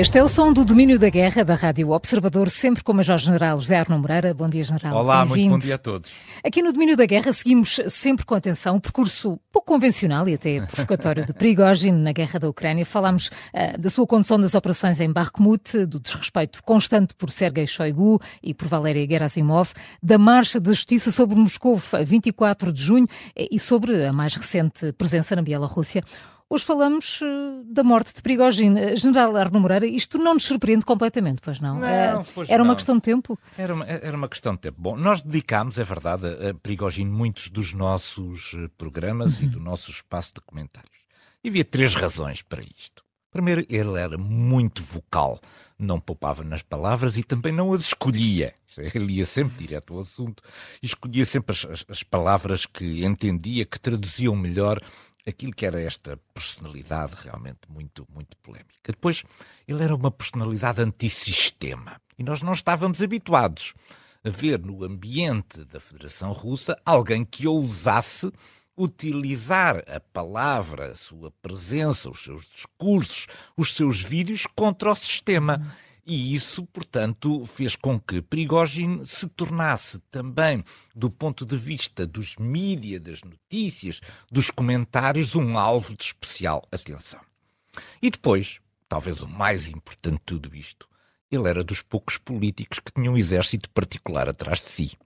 Este é o som do domínio da guerra da Rádio Observador, sempre com o Major-General José Arno Moreira. Bom dia, General. Olá, muito bom dia a todos. Aqui no domínio da guerra seguimos sempre com atenção o percurso pouco convencional e até provocatório de Prigozhin na guerra da Ucrânia. Falámos uh, da sua condução das operações em Bakhmut, do desrespeito constante por Sergei Shoigu e por Valeria Gerasimov, da marcha da justiça sobre Moscou a 24 de junho e sobre a mais recente presença na Bielorrússia. Hoje falamos uh, da morte de Prigogine. Uh, General Arno Moreira, isto não nos surpreende completamente, pois não? não uh, pois era não. uma questão de tempo? Era uma, era uma questão de tempo. Bom, nós dedicámos, é verdade, a Prigogine muitos dos nossos programas uhum. e do nosso espaço de comentários. E havia três razões para isto. Primeiro, ele era muito vocal, não poupava nas palavras e também não as escolhia. É, ele ia sempre direto ao assunto e escolhia sempre as, as, as palavras que entendia que traduziam melhor aquilo que era esta personalidade realmente muito, muito polémica. Depois, ele era uma personalidade antissistema e nós não estávamos habituados a ver no ambiente da Federação Russa alguém que ousasse utilizar a palavra, a sua presença, os seus discursos, os seus vídeos contra o sistema. E isso, portanto, fez com que Prigogine se tornasse também, do ponto de vista dos mídias, das notícias, dos comentários, um alvo de especial atenção. E depois, talvez o mais importante de tudo isto, ele era dos poucos políticos que tinham um exército particular atrás de si.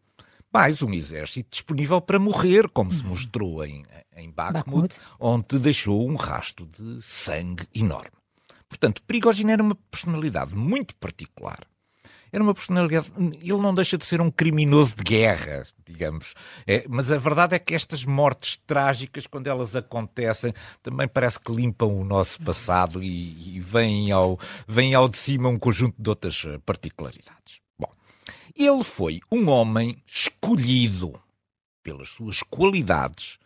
Mais um exército disponível para morrer, como se mostrou em, em Bakhmut, Bakhmut, onde deixou um rasto de sangue enorme. Portanto, Prigogine era uma personalidade muito particular. Era uma personalidade. Ele não deixa de ser um criminoso de guerra, digamos. É, mas a verdade é que estas mortes trágicas, quando elas acontecem, também parece que limpam o nosso passado e, e vêm, ao, vêm ao de cima um conjunto de outras eh, particularidades. Bom, ele foi um homem escolhido pelas suas qualidades,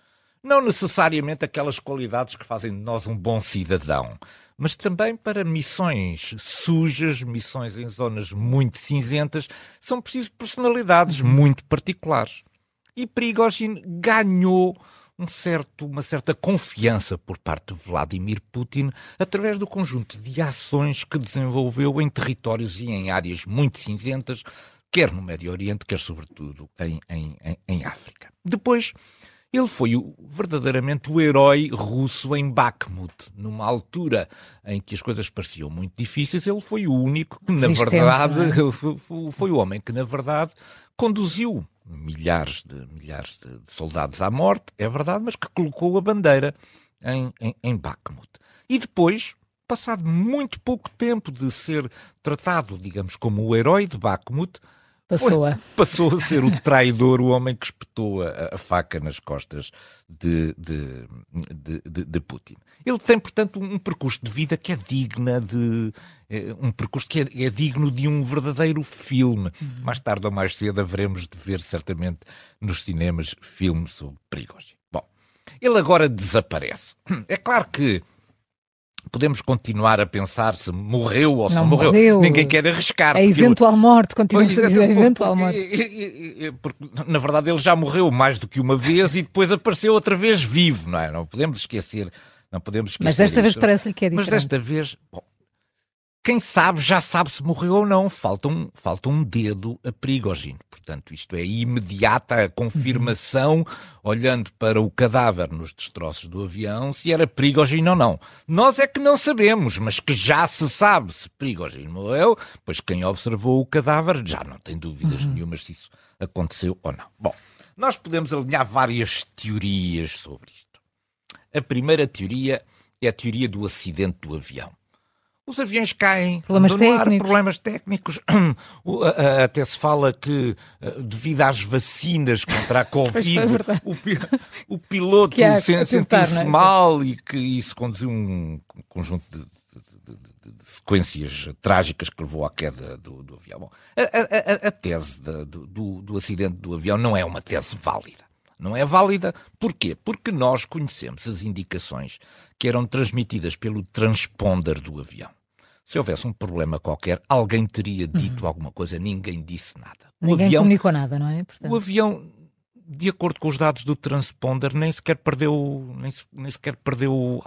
não necessariamente aquelas qualidades que fazem de nós um bom cidadão, mas também para missões sujas, missões em zonas muito cinzentas, são precisas personalidades uhum. muito particulares. E Prigozhin ganhou um certo, uma certa confiança por parte de Vladimir Putin através do conjunto de ações que desenvolveu em territórios e em áreas muito cinzentas, quer no Médio Oriente, quer sobretudo em, em, em África. Depois, ele foi o, verdadeiramente o herói russo em Bakhmut, numa altura em que as coisas pareciam muito difíceis. Ele foi o único que, na verdade, é? foi o homem que, na verdade, conduziu milhares de milhares de soldados à morte, é verdade, mas que colocou a bandeira em, em, em Bakhmut. E depois, passado muito pouco tempo de ser tratado, digamos, como o herói de Bakhmut, Passou a. Passou a ser o traidor, o homem que espetou a, a faca nas costas de, de, de, de, Putin. Ele tem, portanto, um percurso de vida que é digna de. É, um percurso que é, é, digno de um verdadeiro filme. Uhum. Mais tarde ou mais cedo haveremos de ver, certamente, nos cinemas, filmes sobre Prigozhin. Bom, ele agora desaparece. É claro que podemos continuar a pensar se morreu ou se não, não morreu. morreu. Ninguém quer arriscar. A eventual ele... morte, continua a dizer eventual morte. Porque, na verdade, ele já morreu mais do que uma vez e depois apareceu outra vez vivo, não é? Não podemos esquecer. Não podemos esquecer Mas desta isso. vez parece-lhe que é diferente. Mas desta vez, bom, quem sabe já sabe se morreu ou não. Falta um, falta um dedo a Prigogine. Portanto, isto é imediata a confirmação, uhum. olhando para o cadáver nos destroços do avião, se era Prigogine ou não. Nós é que não sabemos, mas que já se sabe se Prigogine morreu, pois quem observou o cadáver já não tem dúvidas uhum. nenhumas se isso aconteceu ou não. Bom, nós podemos alinhar várias teorias sobre isto. A primeira teoria é a teoria do acidente do avião. Os aviões caem, problemas técnicos. Ar, problemas técnicos. Até se fala que, eh, devido às vacinas contra a Covid, o, o, piloto sentiu-se é? mal e que isso conduziu um conjunto de, sequências trágicas que levou à queda do, do avião. Bom, a, a, a, tese do, do acidente do avião não é uma tese válida. Não é válida. Porquê? Porque nós conhecemos as indicações que eram transmitidas pelo transponder do avião se houvesse um problema qualquer, alguém teria dito uhum. alguma coisa, ninguém disse nada. O ninguém avião, comunicou nada, não é? Portanto... O avião de acordo com os dados do transponder, nem sequer perdeu, nem, nem sequer perdeu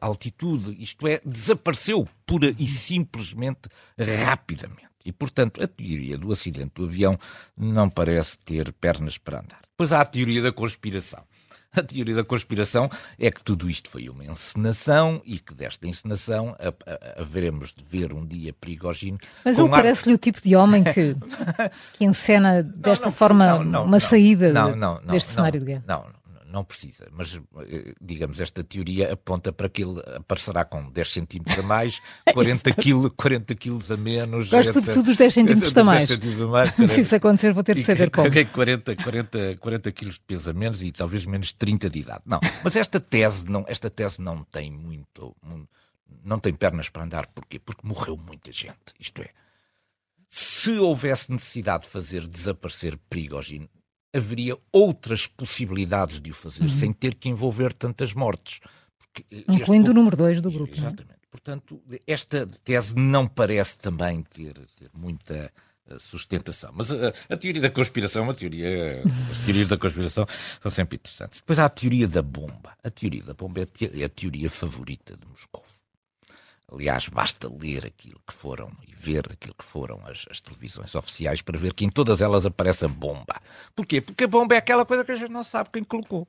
altitude, isto é, desapareceu pura e simplesmente rapidamente. E, portanto, a teoria do acidente do avião não parece ter pernas para andar. Depois há a teoria da conspiração. A teoria da conspiração é que tudo isto foi uma encenação e que desta encenação haveremos de ver um dia Prigogine. Mas ele ar... parece-lhe o tipo de homem que, que encena desta forma uma saída deste cenário de guerra. Não, não precisa, mas eh, digamos, esta teoria aponta para que ele aparecerá com 10 centímetros a mais, 40 quilos 40 quilos a menos. Gosto sobretudo dos 10 centímetros a mais. Se isso acontecer, vou ter de saber como. 40, 40, 40 quilos de peso a menos e talvez menos 30 de idade. Não, mas esta tese não, esta tese não tem muito, não tem pernas para andar. Porquê? Porque morreu muita gente. Isto é, se houvesse necessidade de fazer desaparecer Prigogine, haveria outras possibilidades de o fazer, uhum. sem ter que envolver tantas mortes. Incluindo este... o número 2 do grupo. É? Exatamente. É? Portanto, esta tese não parece também ter, ter muita eh, sustentação. Mas a, eh, a, teoria da conspiração, a teoria, as teorias da conspiração são sempre interessantes. Depois há a teoria da bomba. A teoria da bomba é a, é a teoria favorita de Moscou. Aliás, basta ler aquilo que foram e ver aquilo que foram as, as, televisões oficiais para ver que em todas elas aparece a bomba. Porquê? Porque a bomba é aquela coisa que a gente não sabe quem colocou.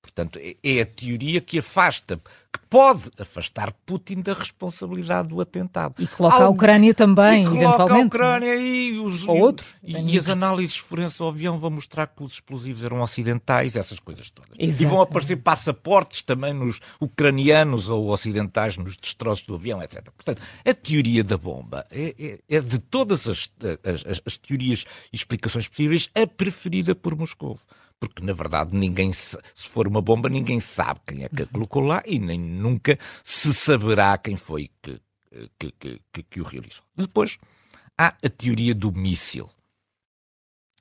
Portanto, é, é a teoria que afasta, que pode afastar Putin da responsabilidade do atentado. E coloca Algo, a Ucrânia também, e coloca eventualmente. a Ucrânia e os Ou outros. E, e as análises forenses ao avião vão mostrar que os explosivos eram ocidentais, essas coisas todas. Exato. E vão aparecer passaportes também nos ucranianos ou ocidentais nos destroços do avião, etc. Portanto, a teoria da bomba é, é, é de todas as, as, as teorias e explicações possíveis a preferida por Moscou porque na verdade ninguém se, se for uma bomba ninguém sabe quem é que a colocou lá e nem nunca se saberá quem foi que, que, que, que, que o realizou. Depois há a teoria do míssil.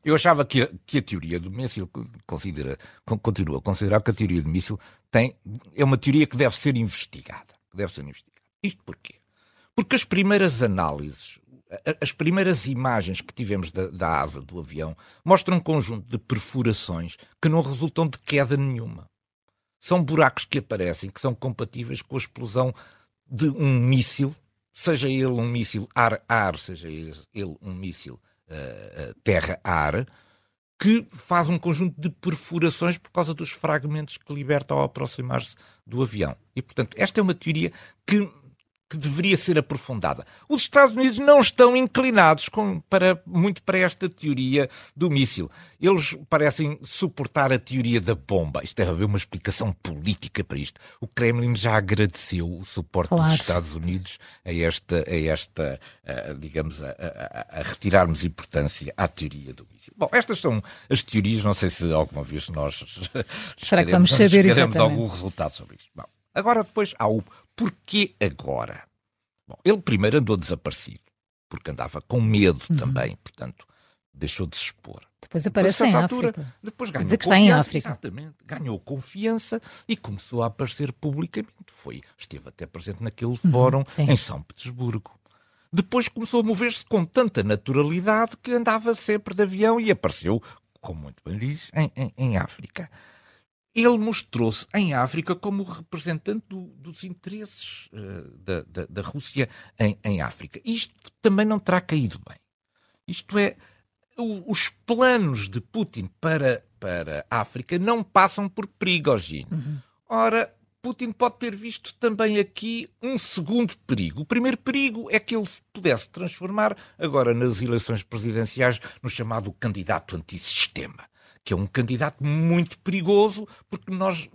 Eu achava que a, que a teoria do míssil considera, continua a considerar que a teoria do míssil tem, é uma teoria que deve ser investigada. Deve ser investigada. Isto porquê? Porque as primeiras análises as primeiras imagens que tivemos da, da, asa do avião mostram um conjunto de perfurações que não resultam de queda nenhuma. São buracos que aparecem que são compatíveis com a explosão de um míssil, seja ele um míssil ar-ar, seja ele um míssil uh, terra-ar, que faz um conjunto de perfurações por causa dos fragmentos que liberta ao aproximar-se do avião. E, portanto, esta é uma teoria que que deveria ser aprofundada. Os Estados Unidos não estão inclinados com, para, muito para esta teoria do míssil. Eles parecem suportar a teoria da bomba. Isto deve haver uma explicação política para isto. O Kremlin já agradeceu o suporte claro. dos Estados Unidos a esta, a esta a, digamos, a, a, a, retirarmos importância à teoria do míssil. Bom, estas são as teorias. Não sei se alguma vez nós Será que vamos saber algum resultado sobre isto. Bom, agora depois há o Porquê agora? Bom, ele primeiro andou desaparecido, porque andava com medo uhum. também, portanto, deixou de se expor. Depois aparece em altura, África. Depois ganhou que confiança, está em África. Exatamente, ganhou confiança e começou a aparecer publicamente. Foi, esteve até presente naquele uhum, fórum em São Petersburgo. Depois começou a mover-se com tanta naturalidade que andava sempre de avião e apareceu, como muito bem diz, em, em, em África ele mostrou-se em África como representante do, dos interesses uh, da, da, da, Rússia em, em, África. Isto também não terá caído bem. Isto é, o, os planos de Putin para, para a África não passam por Prigogine. Uhum. Ora, Putin pode ter visto também aqui um segundo perigo. O primeiro perigo é que ele se pudesse transformar, agora nas eleições presidenciais, no chamado candidato antissistema que é um candidato muito perigoso, porque nós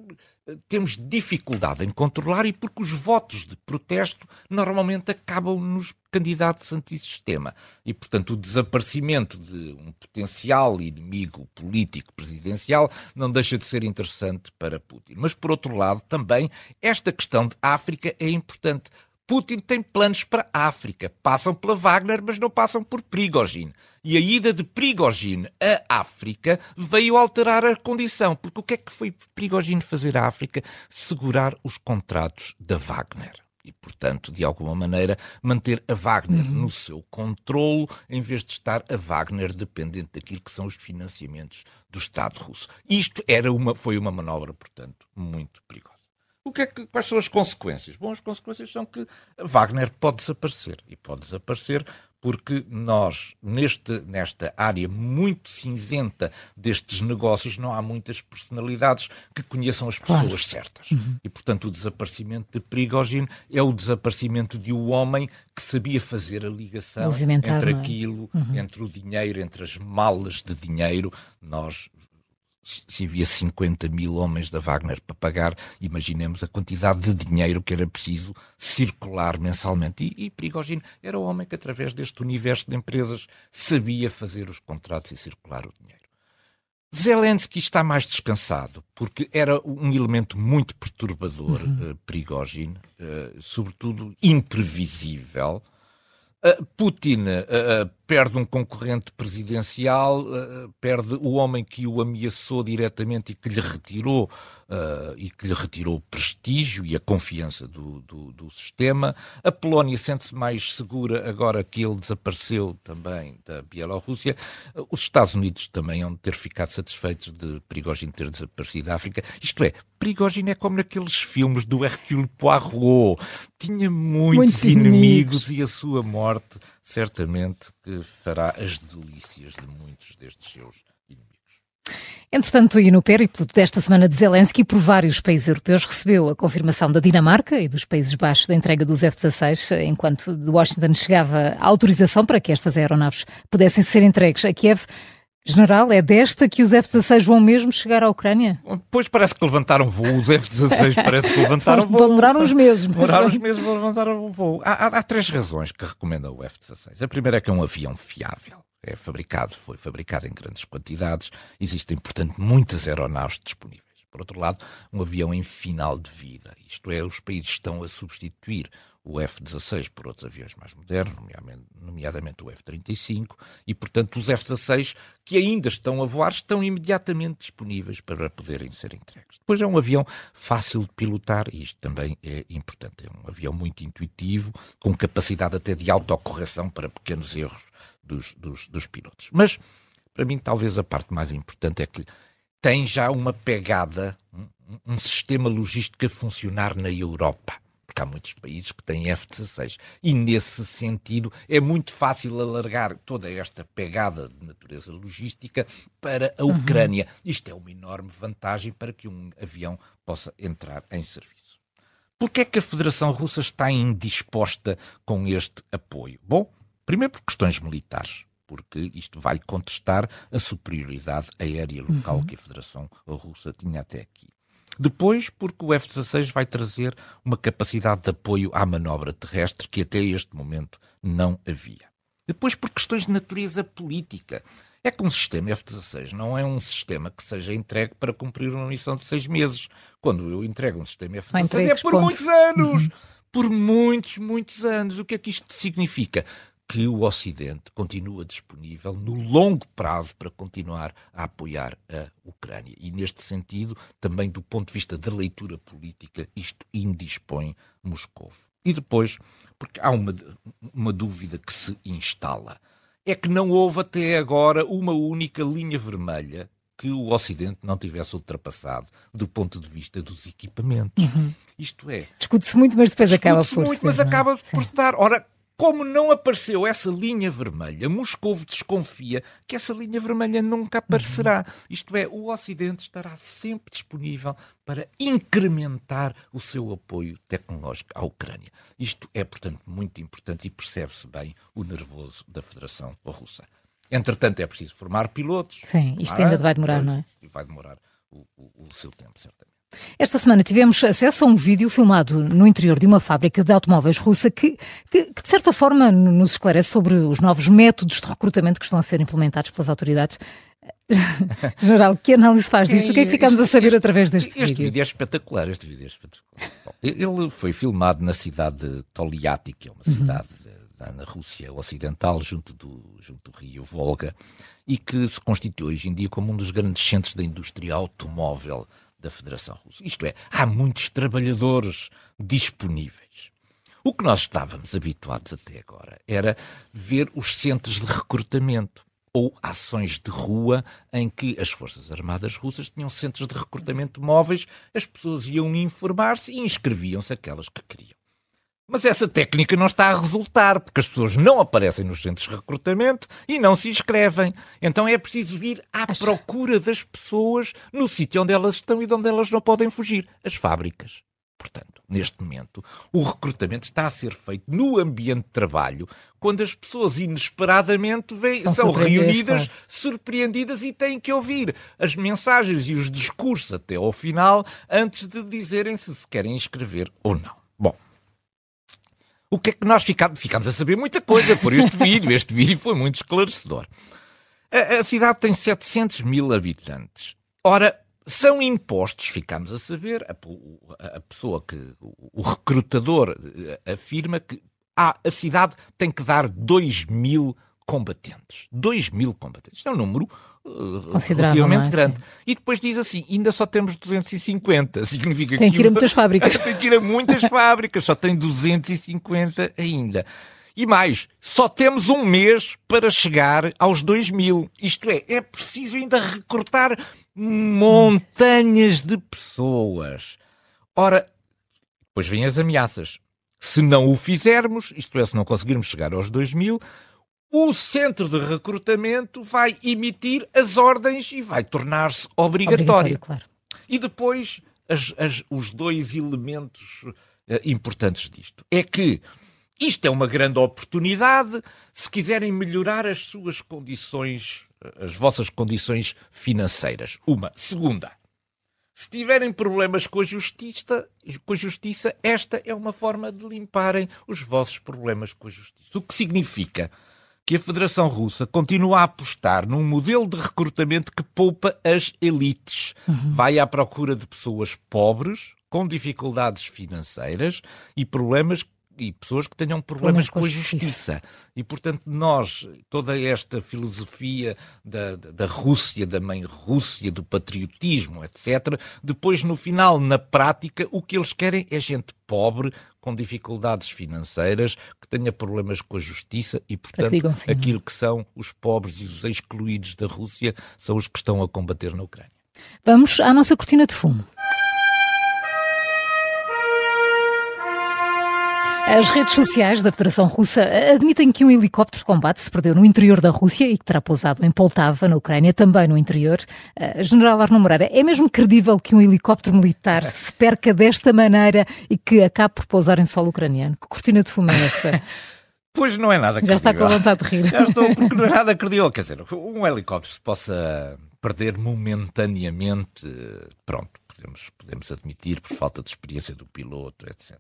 eh, temos dificuldade em controlar e porque os votos de protesto normalmente acabam nos candidatos antissistema. E, portanto, o desaparecimento de um potencial inimigo político presidencial não deixa de ser interessante para Putin. Mas, por outro lado, também esta questão de África é importante. Putin tem planos para a África. Passam pela Wagner, mas não passam por Prigogine. E a ida de Prigogine à África veio alterar a condição. Porque o que é que foi Prigogine fazer à África? Segurar os contratos da Wagner. e, portanto, de alguma maneira, manter a Wagner uhum. no seu controlo, em vez de estar a Wagner dependente daquilo que são os financiamentos do Estado russo. Isto era uma, foi uma manobra, portanto, muito perigosa. O que é que, quais são as consequências? Bom, as consequências são que Wagner pode desaparecer. E pode desaparecer porque nós, neste, nesta área muito cinzenta destes negócios, não há muitas personalidades que conheçam as pessoas claro. certas. Uhum. E, portanto, o desaparecimento de Prigogine é o desaparecimento de um homem que sabia fazer a ligação entre é? aquilo, uhum. entre o dinheiro, entre as malas de dinheiro. Nós se havia 50 mil homens da Wagner para pagar, imaginemos a quantidade de dinheiro que era preciso circular mensalmente. E, e Prigogine era o homem que, através deste universo de empresas, sabia fazer os contratos e circular o dinheiro. Zelensky está mais descansado, porque era um elemento muito perturbador, uhum. uh, Prigogine, uh, sobretudo imprevisível. Uh, Putin perde um concorrente presidencial, perde o homem que o ameaçou diretamente e que lhe retirou uh, e que lhe retirou o prestígio e a confiança do, do, do sistema. A Polónia sente-se mais segura agora que ele desapareceu também da Bielorrússia. Uh, os Estados Unidos também hão de ter ficado satisfeitos de Prigogine ter desaparecido da África. Isto é, Prigogine é como naqueles filmes do Hercule Poirot. Tinha muitos, muitos inimigos. inimigos e a sua morte certamente que fará as delícias de muitos destes seus Entretanto, e no périplo desta semana de Zelensky por vários países europeus, recebeu a confirmação da Dinamarca e dos Países Baixos da entrega dos F-16, enquanto de Washington chegava a autorização para que estas aeronaves pudessem ser entregues a Kiev. General, é desta que os F-16 vão mesmo chegar à Ucrânia? Pois parece que levantaram voo. Os F-16 parece que levantaram voo. Demoraram uns meses. Demoraram uns meses para levantar o voo. Há, há, há três razões que recomendam o F-16. A primeira é que é um avião fiável é fabricado, foi fabricado em grandes quantidades, existem, portanto, muitas aeronaves disponíveis. Por outro lado, um avião em final de vida, isto é, os países estão a substituir o F-16 por outros aviões mais modernos, nomeadamente, o F-35, e, portanto, os F-16 que ainda estão a voar estão imediatamente disponíveis para poderem ser entregues. Depois é um avião fácil de pilotar, e isto também é importante. É um avião muito intuitivo, com capacidade até de autocorreção para pequenos erros dos, dos, dos pilotos. Mas, para mim, talvez a parte mais importante é que tem já uma pegada, um, um sistema logístico a funcionar na Europa porque há muitos países que têm F-16. E nesse sentido é muito fácil alargar toda esta pegada de natureza logística para a uhum. Ucrânia. Uhum. Isto é uma enorme vantagem para que um avião possa entrar em serviço. Por que é que a Federação Russa está indisposta com este apoio? Bom, Primeiro por questões militares, porque isto vai contestar a superioridade aérea local uhum. que a Federação Russa tinha até aqui. Depois, porque o F-16 vai trazer uma capacidade de apoio à manobra terrestre que até este momento não havia. Depois, por questões de natureza política. É que um sistema F-16 não é um sistema que seja entregue para cumprir uma missão de seis meses. Quando eu entrego um sistema F-16 é por pontos. muitos anos. Uhum. Por muitos, muitos anos. O que é que isto significa? Que o Ocidente continua disponível no longo prazo para continuar a apoiar a Ucrânia. E neste sentido, também do ponto de vista da leitura política, isto indispõe Moscou. E depois, porque há uma, uma dúvida que se instala, é que não houve até agora uma única linha vermelha que o Ocidente não tivesse ultrapassado do ponto de vista dos equipamentos. Uhum. Isto é. Discute-se muito, mas depois acaba por. Muito, mas acaba por dar. Ora, como não apareceu essa linha vermelha, Moscou desconfia que essa linha vermelha nunca aparecerá. Uhum. Isto é, o Ocidente estará sempre disponível para incrementar o seu apoio tecnológico à Ucrânia. Isto é, portanto, muito importante e percebe-se bem o nervoso da Federação Russa. Entretanto, é preciso formar pilotos. Sim, isto ainda vai demorar, não é? E vai demorar o, o, o seu tempo, certamente. Esta semana tivemos acesso a um vídeo filmado no interior de uma fábrica de automóveis russa que, que, que, de certa forma, nos esclarece sobre os novos métodos de recrutamento que estão a ser implementados pelas autoridades. General, que análise faz disto? O que é que ficamos este, a saber este, através deste este vídeo? Este vídeo é espetacular. Este vídeo é espetacular. Bom, ele foi filmado na cidade de Toliati, que é uma uhum. cidade na Rússia Ocidental, junto do, junto do rio Volga, e que se constitui hoje em dia como um dos grandes centros da indústria automóvel da Federação Russa. Isto é, há muitos trabalhadores disponíveis. O que nós estávamos habituados até agora era ver os centros de recrutamento ou ações de rua em que as Forças Armadas russas tinham centros de recrutamento móveis, as pessoas iam informar-se e inscreviam-se aquelas que queriam. Mas essa técnica não está a resultar, porque as pessoas não aparecem nos centros de recrutamento e não se inscrevem. Então é preciso ir à Acho... procura das pessoas no sítio onde elas estão e de onde elas não podem fugir as fábricas. Portanto, neste momento, o recrutamento está a ser feito no ambiente de trabalho, quando as pessoas inesperadamente vêm, são, são reunidas, claro. surpreendidas e têm que ouvir as mensagens e os discursos até ao final, antes de dizerem se se querem inscrever ou não. O que é que nós ficamos? Ficamos a saber muita coisa por este vídeo. Este vídeo foi muito esclarecedor. A, a cidade tem 700 mil habitantes. Ora, são impostos, ficamos a saber, a, a pessoa que, o, o recrutador eh, afirma que ah, a cidade tem que dar 2 mil combatentes. 2 mil combatentes. É um número relativamente é? grande. Sim. E depois diz assim, ainda só temos 250. Significa tem que, ir a muitas fábricas. tem que ir a muitas fábricas, só tem 250 ainda. E mais, só temos um mês para chegar aos 2 mil. Isto é, é preciso ainda recortar montanhas de pessoas. Ora, depois vêm as ameaças. Se não o fizermos, isto é, se não conseguirmos chegar aos 2 mil, o centro de recrutamento vai emitir as ordens e vai tornar-se obrigatório. obrigatório claro. E depois, as, as, os dois elementos uh, importantes disto é que isto é uma grande oportunidade se quiserem melhorar as suas condições, eh, as vossas condições financeiras. Uma. Segunda. Se tiverem problemas com a justiça, com a justiça, esta é uma forma de limparem os vossos problemas com a justiça. O que significa que a Federação Russa continua a apostar num modelo de recrutamento que poupa as elites. Uhum. Vai à procura de pessoas pobres, com dificuldades financeiras e problemas e pessoas que tenham problemas com a justiça. E, portanto, nós, toda esta filosofia da, da Rússia, da mãe Rússia, do patriotismo, etc., depois, no final, na prática, o que eles querem é gente pobre, com dificuldades financeiras, que tenha problemas com a justiça e, portanto, aquilo que são os pobres e os excluídos da Rússia são os que estão a combater na Ucrânia. Vamos à nossa cortina de fumo. As redes sociais da Federação Russa admitem que um helicóptero de combate se perdeu no interior da Rússia e que terá pousado em Poltava, na Ucrânia, também no interior. Uh, General Arno Moreira, é mesmo credível que um helicóptero militar se perca desta maneira e que acabe por pousar em solo ucraniano? Que cortina de fumo é esta? Pois não é nada credível. Já está com vontade de rir. Já estou, porque não é nada credível. Quer dizer, um helicóptero se possa perder momentaneamente, pronto, podemos, podemos admitir por falta de experiência do piloto, etc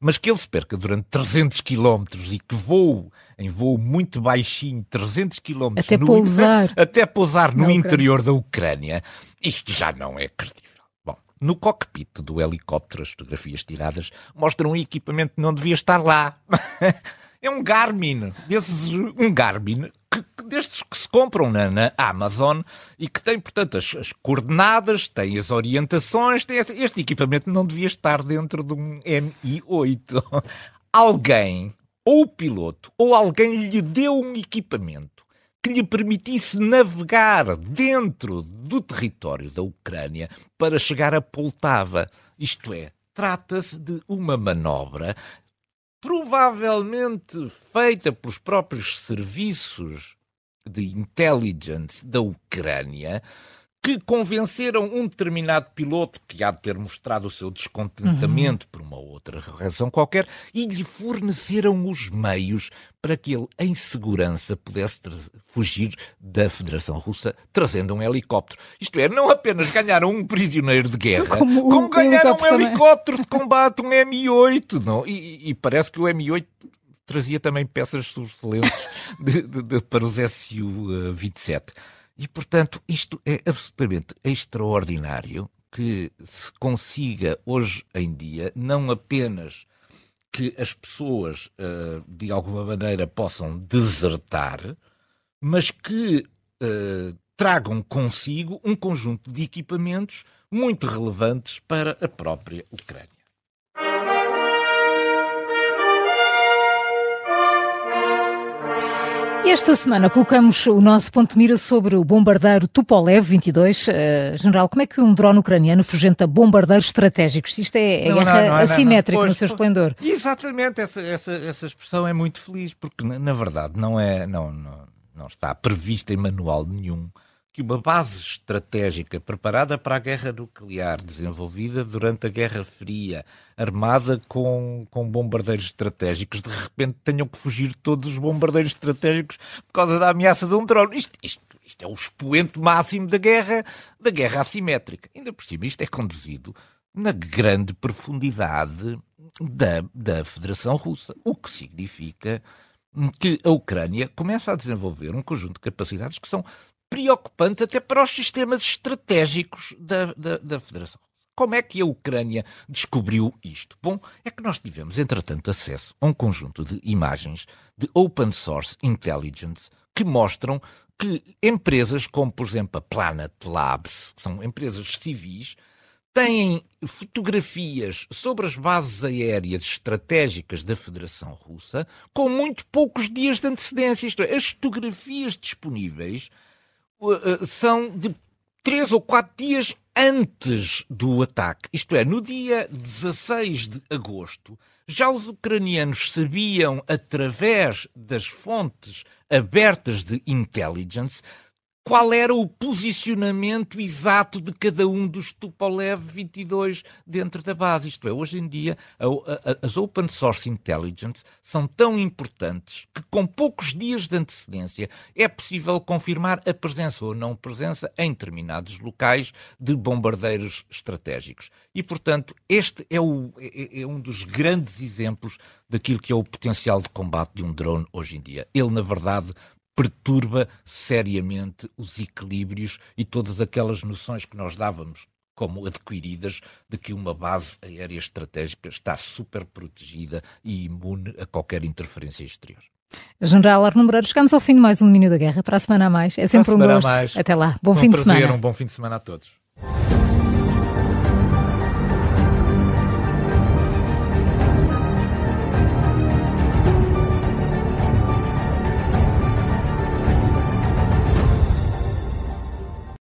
mas que ele se perca durante 300 km e que voe em voo muito baixinho, 300 km até no, pousar, até pousar no interior da Ucrânia, isto já não é credível. Bom, no cockpit do helicóptero, as fotografias tiradas mostram um equipamento que não devia estar lá. é um Garmin, desses, um Garmin que, que, destes que se compram na, na, Amazon e que tem, portanto, as, as coordenadas, tem as orientações, tem este, este, equipamento não devia estar dentro de um Mi-8. alguém, ou o piloto, ou alguém lhe deu um equipamento que lhe permitisse navegar dentro do território da Ucrânia para chegar a Poltava. Isto é, trata-se de uma manobra provavelmente feita pelos próprios serviços de intelligence da Ucrânia, que convenceram um determinado piloto que há de ter mostrado o seu descontentamento uhum. por uma outra razão qualquer e lhe forneceram os meios para que ele, em segurança, pudesse fugir da Federação Russa trazendo um helicóptero. Isto é, não apenas ganharam um prisioneiro de guerra, como, como ganharam um helicóptero de combate, um Mi-8. Não? E, e parece que o Mi-8 trazia também peças excelentes de, de, de, para os Su-27. E, portanto, isto é absolutamente extraordinário que se consiga hoje em dia não apenas que as pessoas, eh, de alguma maneira, possam desertar, mas que eh, tragam consigo um conjunto de equipamentos muito relevantes para a própria Ucrânia. Esta semana colocamos o nosso ponto de mira sobre o bombardeiro Tupolev 22. Uh, General, como é que um drone ucraniano fugenta bombardeiros estratégicos? Isto é, é não, guerra não, não, assimétrica pois, no seu esplendor. Exatamente, essa, essa, essa expressão é muito feliz, porque na, na verdade não, é, não, não, não está prevista em manual nenhum que uma base estratégica preparada para a guerra nuclear, desenvolvida durante a Guerra Fria, armada com, com bombardeiros estratégicos, de repente tenham que fugir todos os bombardeiros estratégicos por causa da ameaça de um drone. Isto, isto, isto é o expoente máximo da guerra, da guerra assimétrica. Ainda por cima, isto é conduzido na grande profundidade da, da Federação Russa, o que significa que a Ucrânia começa a desenvolver um conjunto de capacidades que são preocupante até para os sistemas estratégicos da, da, da Federação. Como é que a Ucrânia descobriu isto? Bom, é que nós tivemos, entretanto, acesso a um conjunto de imagens de open source intelligence que mostram que empresas como, por exemplo, a Planet Labs, que são empresas civis, têm fotografias sobre as bases aéreas estratégicas da Federação Russa com muito poucos dias de antecedência. Isto é, as fotografias disponíveis são de três ou quatro dias antes do ataque. Isto é, no dia 16 de agosto, já os ucranianos sabiam, através das fontes abertas de intelligence, qual era o posicionamento exato de cada um dos Tupolev 22 dentro da base. Isto é, hoje em dia, a, a, as open source intelligence são tão importantes que, com poucos dias de antecedência, é possível confirmar a presença ou não presença em determinados locais de bombardeiros estratégicos. E, portanto, este é, o, é, é um dos grandes exemplos daquilo que é o potencial de combate de um drone hoje em dia. Ele, na verdade, perturba seriamente os equilíbrios e todas aquelas noções que nós dávamos como adquiridas de que uma base aérea estratégica está super protegida e imune a qualquer interferência exterior. General Arno Moreira, chegamos ao fim de mais um domínio da guerra. Para a semana a mais. É sempre um gosto. Até lá. Bom um fim prazer, de semana. Um bom fim de semana a todos.